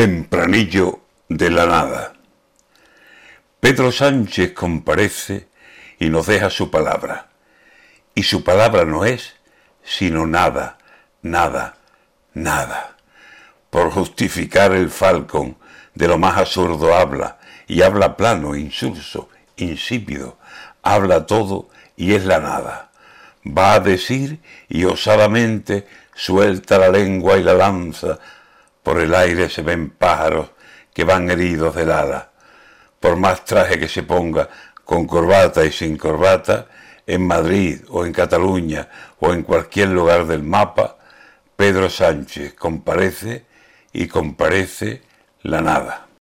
Tempranillo de la nada. Pedro Sánchez comparece y nos deja su palabra. Y su palabra no es sino nada, nada, nada. Por justificar el falcón de lo más absurdo habla, y habla plano, insulso, insípido, habla todo y es la nada. Va a decir y osadamente suelta la lengua y la lanza por el aire se ven pájaros que van heridos del ala. Por más traje que se ponga, con corbata y sin corbata, en Madrid o en Cataluña o en cualquier lugar del mapa, Pedro Sánchez comparece y comparece la nada.